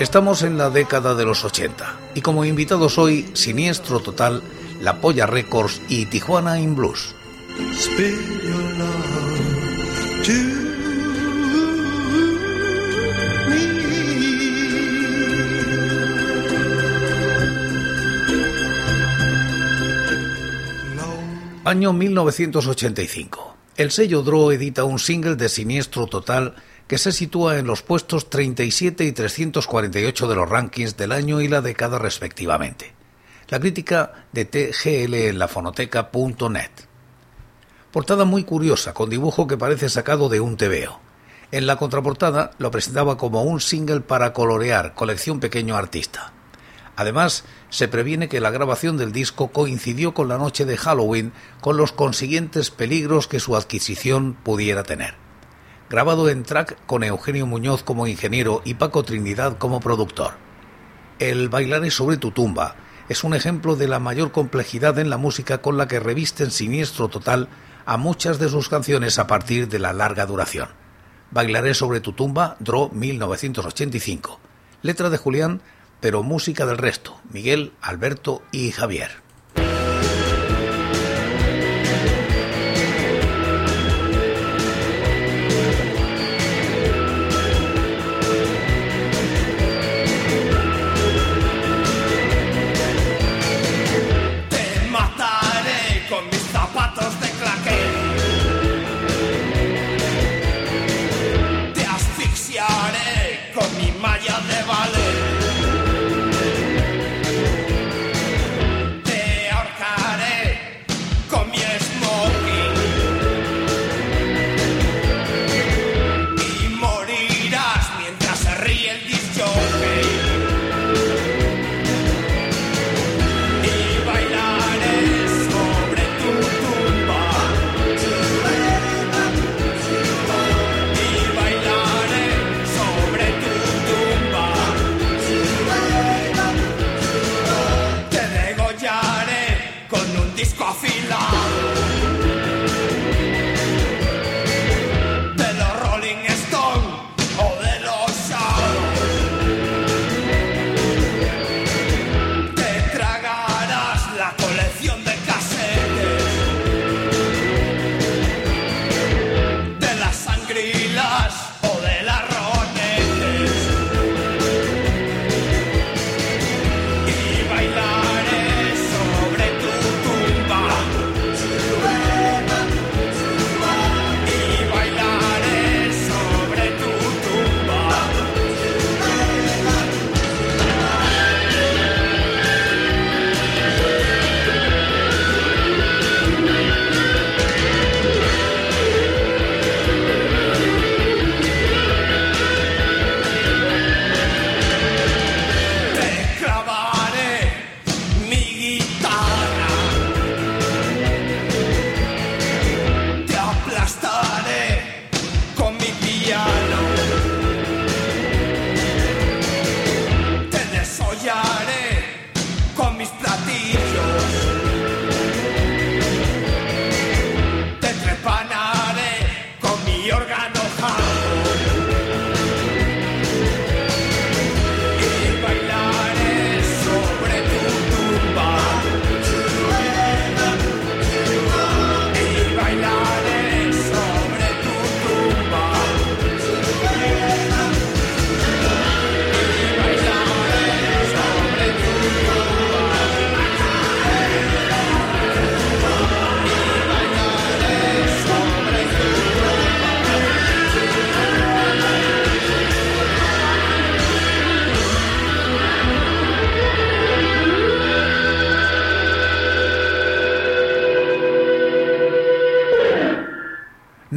Estamos en la década de los 80 y como invitados hoy Siniestro Total, La Polla Records y Tijuana in Blues. Año 1985. El sello Draw edita un single de Siniestro Total que se sitúa en los puestos 37 y 348 de los rankings del año y la década respectivamente. La crítica de TGL en la fonoteca.net. Portada muy curiosa, con dibujo que parece sacado de un TVO. En la contraportada lo presentaba como un single para colorear, colección pequeño artista. Además, se previene que la grabación del disco coincidió con la noche de Halloween, con los consiguientes peligros que su adquisición pudiera tener. Grabado en track con Eugenio Muñoz como ingeniero y Paco Trinidad como productor. El Bailaré sobre tu tumba es un ejemplo de la mayor complejidad en la música con la que revisten siniestro total a muchas de sus canciones a partir de la larga duración. Bailaré sobre tu tumba, Draw 1985. Letra de Julián pero música del resto, Miguel, Alberto y Javier.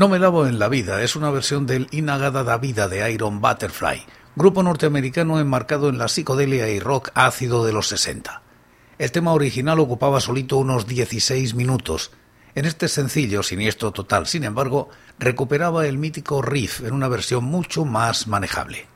No me lavo en la vida es una versión del Inagada da Vida de Iron Butterfly, grupo norteamericano enmarcado en la psicodelia y rock ácido de los 60. El tema original ocupaba solito unos 16 minutos. En este sencillo, Siniestro Total, sin embargo, recuperaba el mítico riff en una versión mucho más manejable.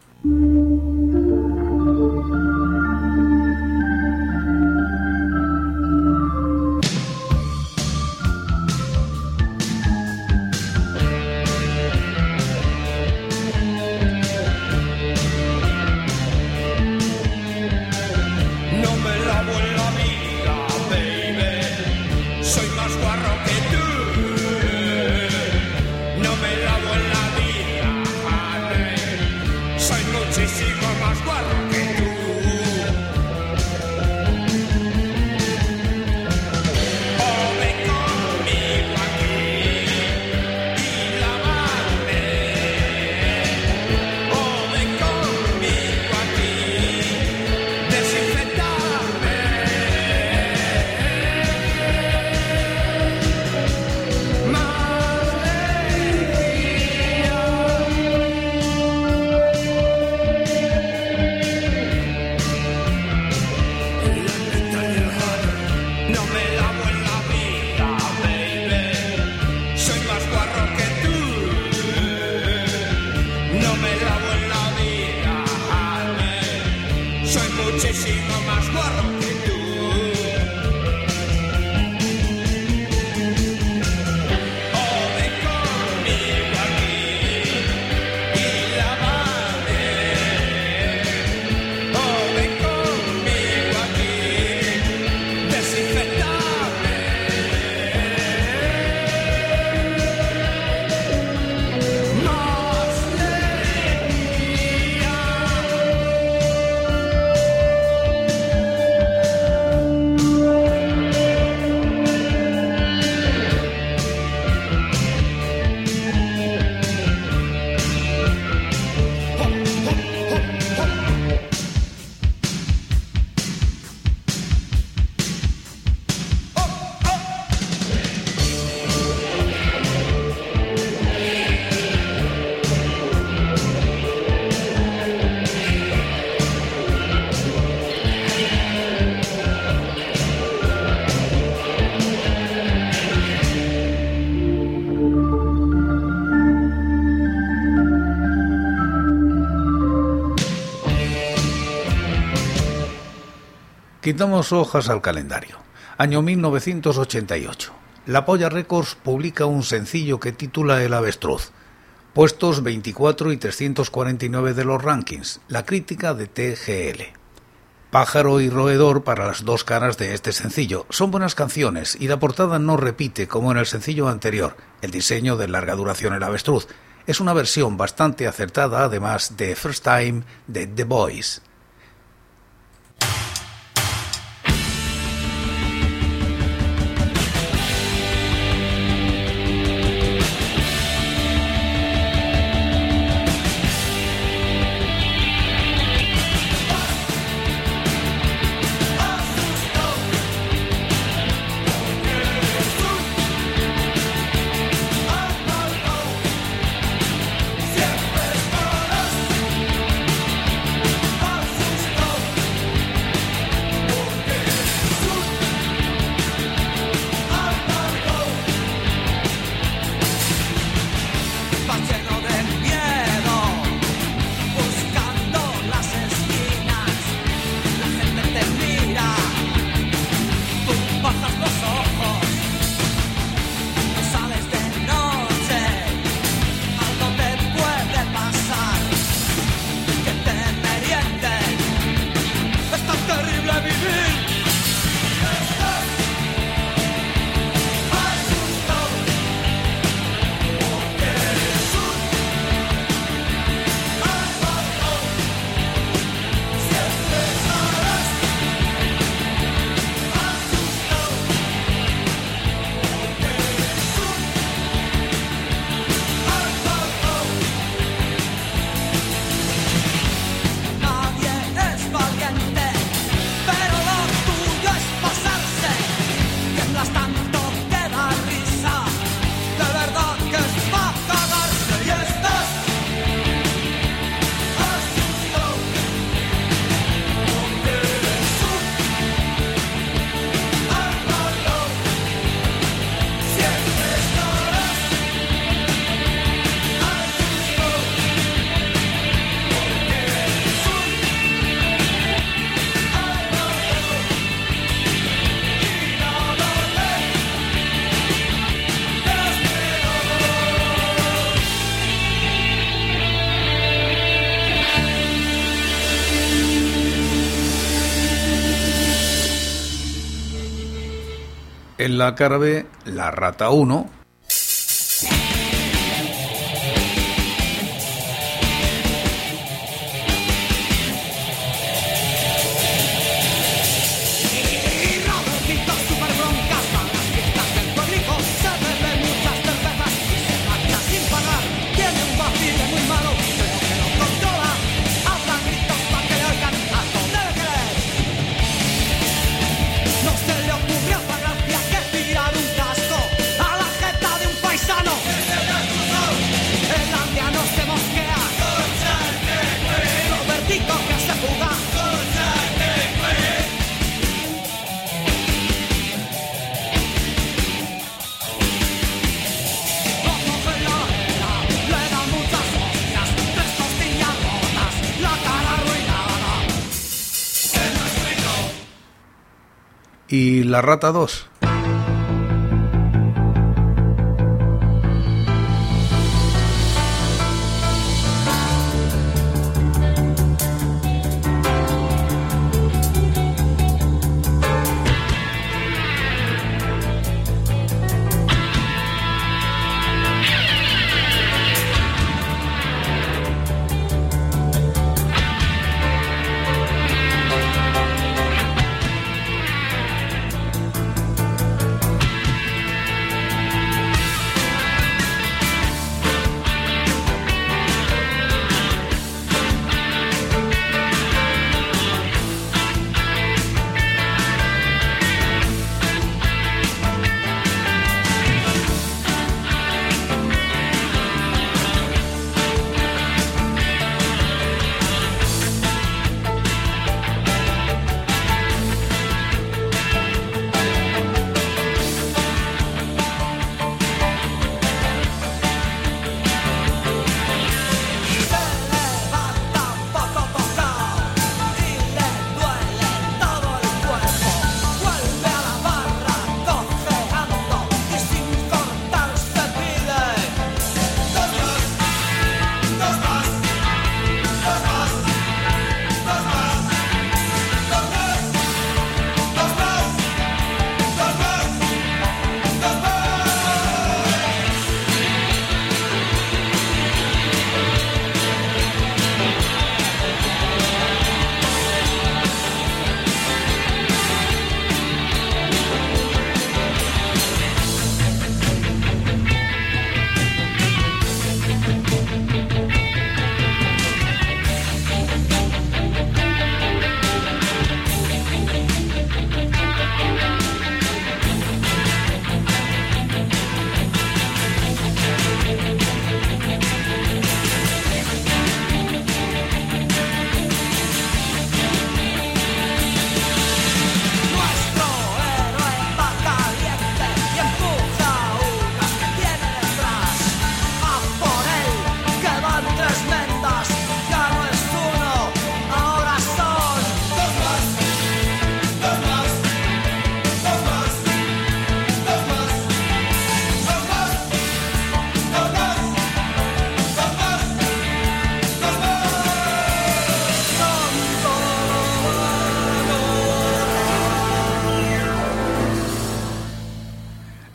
Quitamos hojas al calendario. Año 1988. La Polla Records publica un sencillo que titula El Avestruz. Puestos 24 y 349 de los rankings. La crítica de TGL. Pájaro y roedor para las dos caras de este sencillo. Son buenas canciones y la portada no repite como en el sencillo anterior, el diseño de larga duración El Avestruz. Es una versión bastante acertada además de First Time de The Boys. La cara B, La Rata 1, La Rata 2.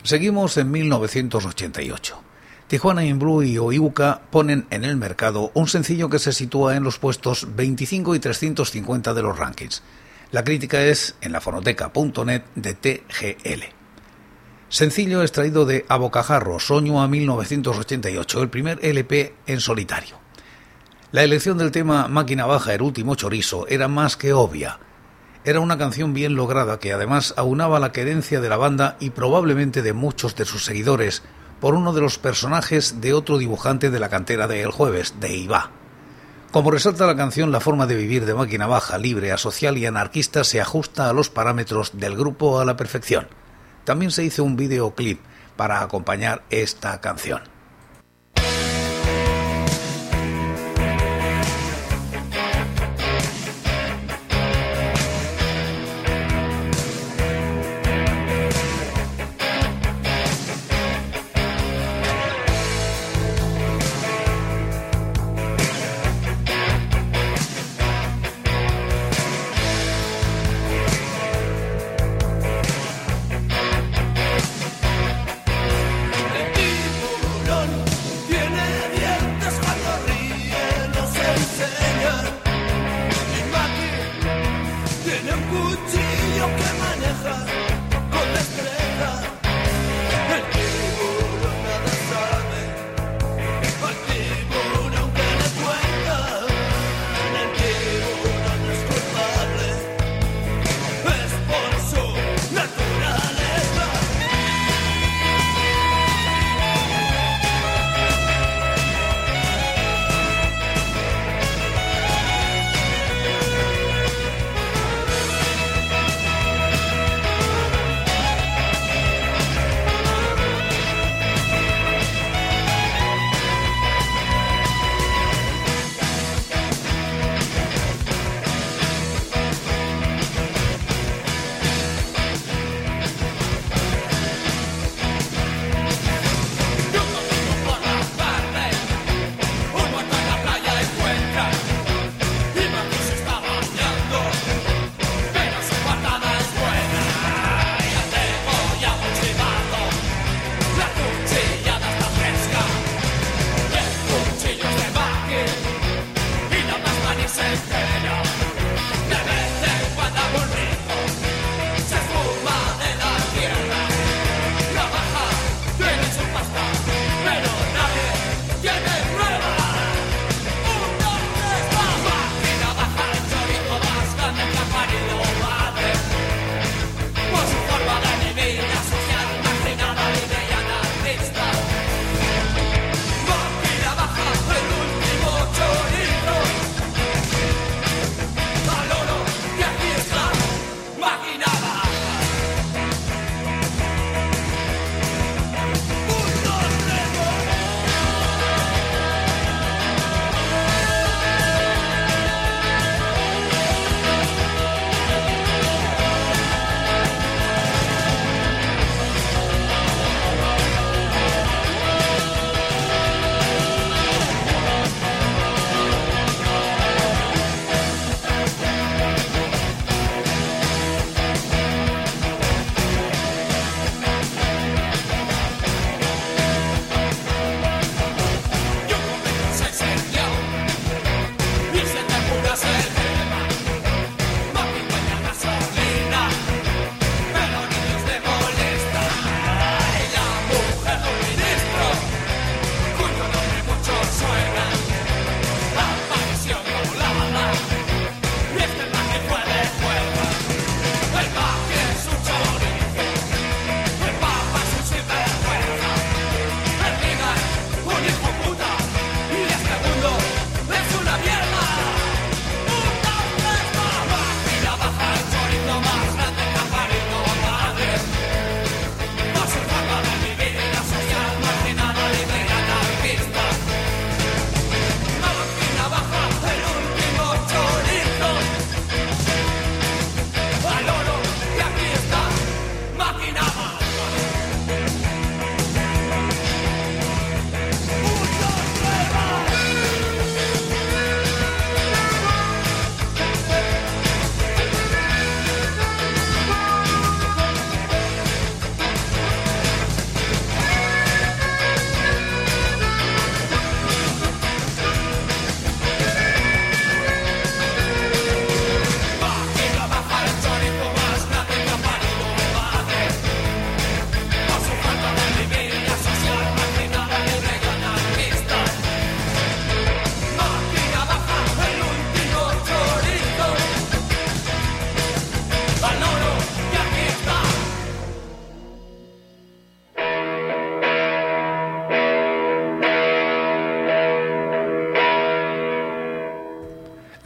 Seguimos en 1988. Tijuana In Blue y Oiuka ponen en el mercado un sencillo que se sitúa en los puestos 25 y 350 de los rankings. La crítica es en la fonoteca.net de TGL. Sencillo extraído de Abocajarro, Soño a 1988, el primer LP en solitario. La elección del tema Máquina Baja, el último chorizo, era más que obvia era una canción bien lograda que además aunaba la querencia de la banda y probablemente de muchos de sus seguidores por uno de los personajes de otro dibujante de la cantera de El Jueves, de Iba. Como resalta la canción, la forma de vivir de máquina baja, libre, asocial y anarquista se ajusta a los parámetros del grupo a la perfección. También se hizo un videoclip para acompañar esta canción.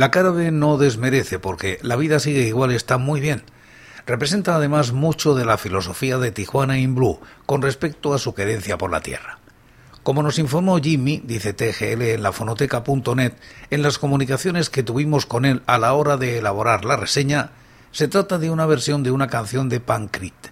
La cara B no desmerece porque la vida sigue igual y está muy bien. Representa además mucho de la filosofía de Tijuana in Blue con respecto a su querencia por la tierra. Como nos informó Jimmy, dice TGL en la fonoteca.net, en las comunicaciones que tuvimos con él a la hora de elaborar la reseña, se trata de una versión de una canción de Pankrit,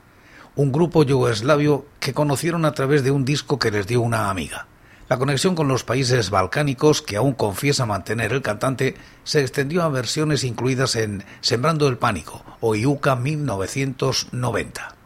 un grupo yugoslavio que conocieron a través de un disco que les dio una amiga. La conexión con los países balcánicos, que aún confiesa mantener el cantante, se extendió a versiones incluidas en Sembrando el Pánico o Iuca 1990.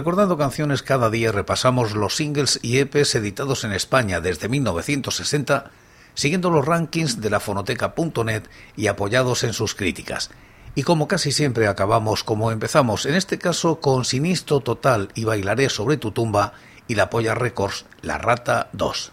Recordando Canciones cada día repasamos los singles y EPs editados en España desde 1960, siguiendo los rankings de la fonoteca.net y apoyados en sus críticas. Y como casi siempre acabamos como empezamos, en este caso con Sinistro Total y Bailaré sobre tu tumba y la Polla Records, La Rata 2.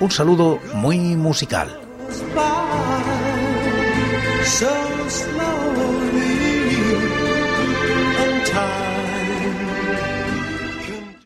Un saludo muy musical.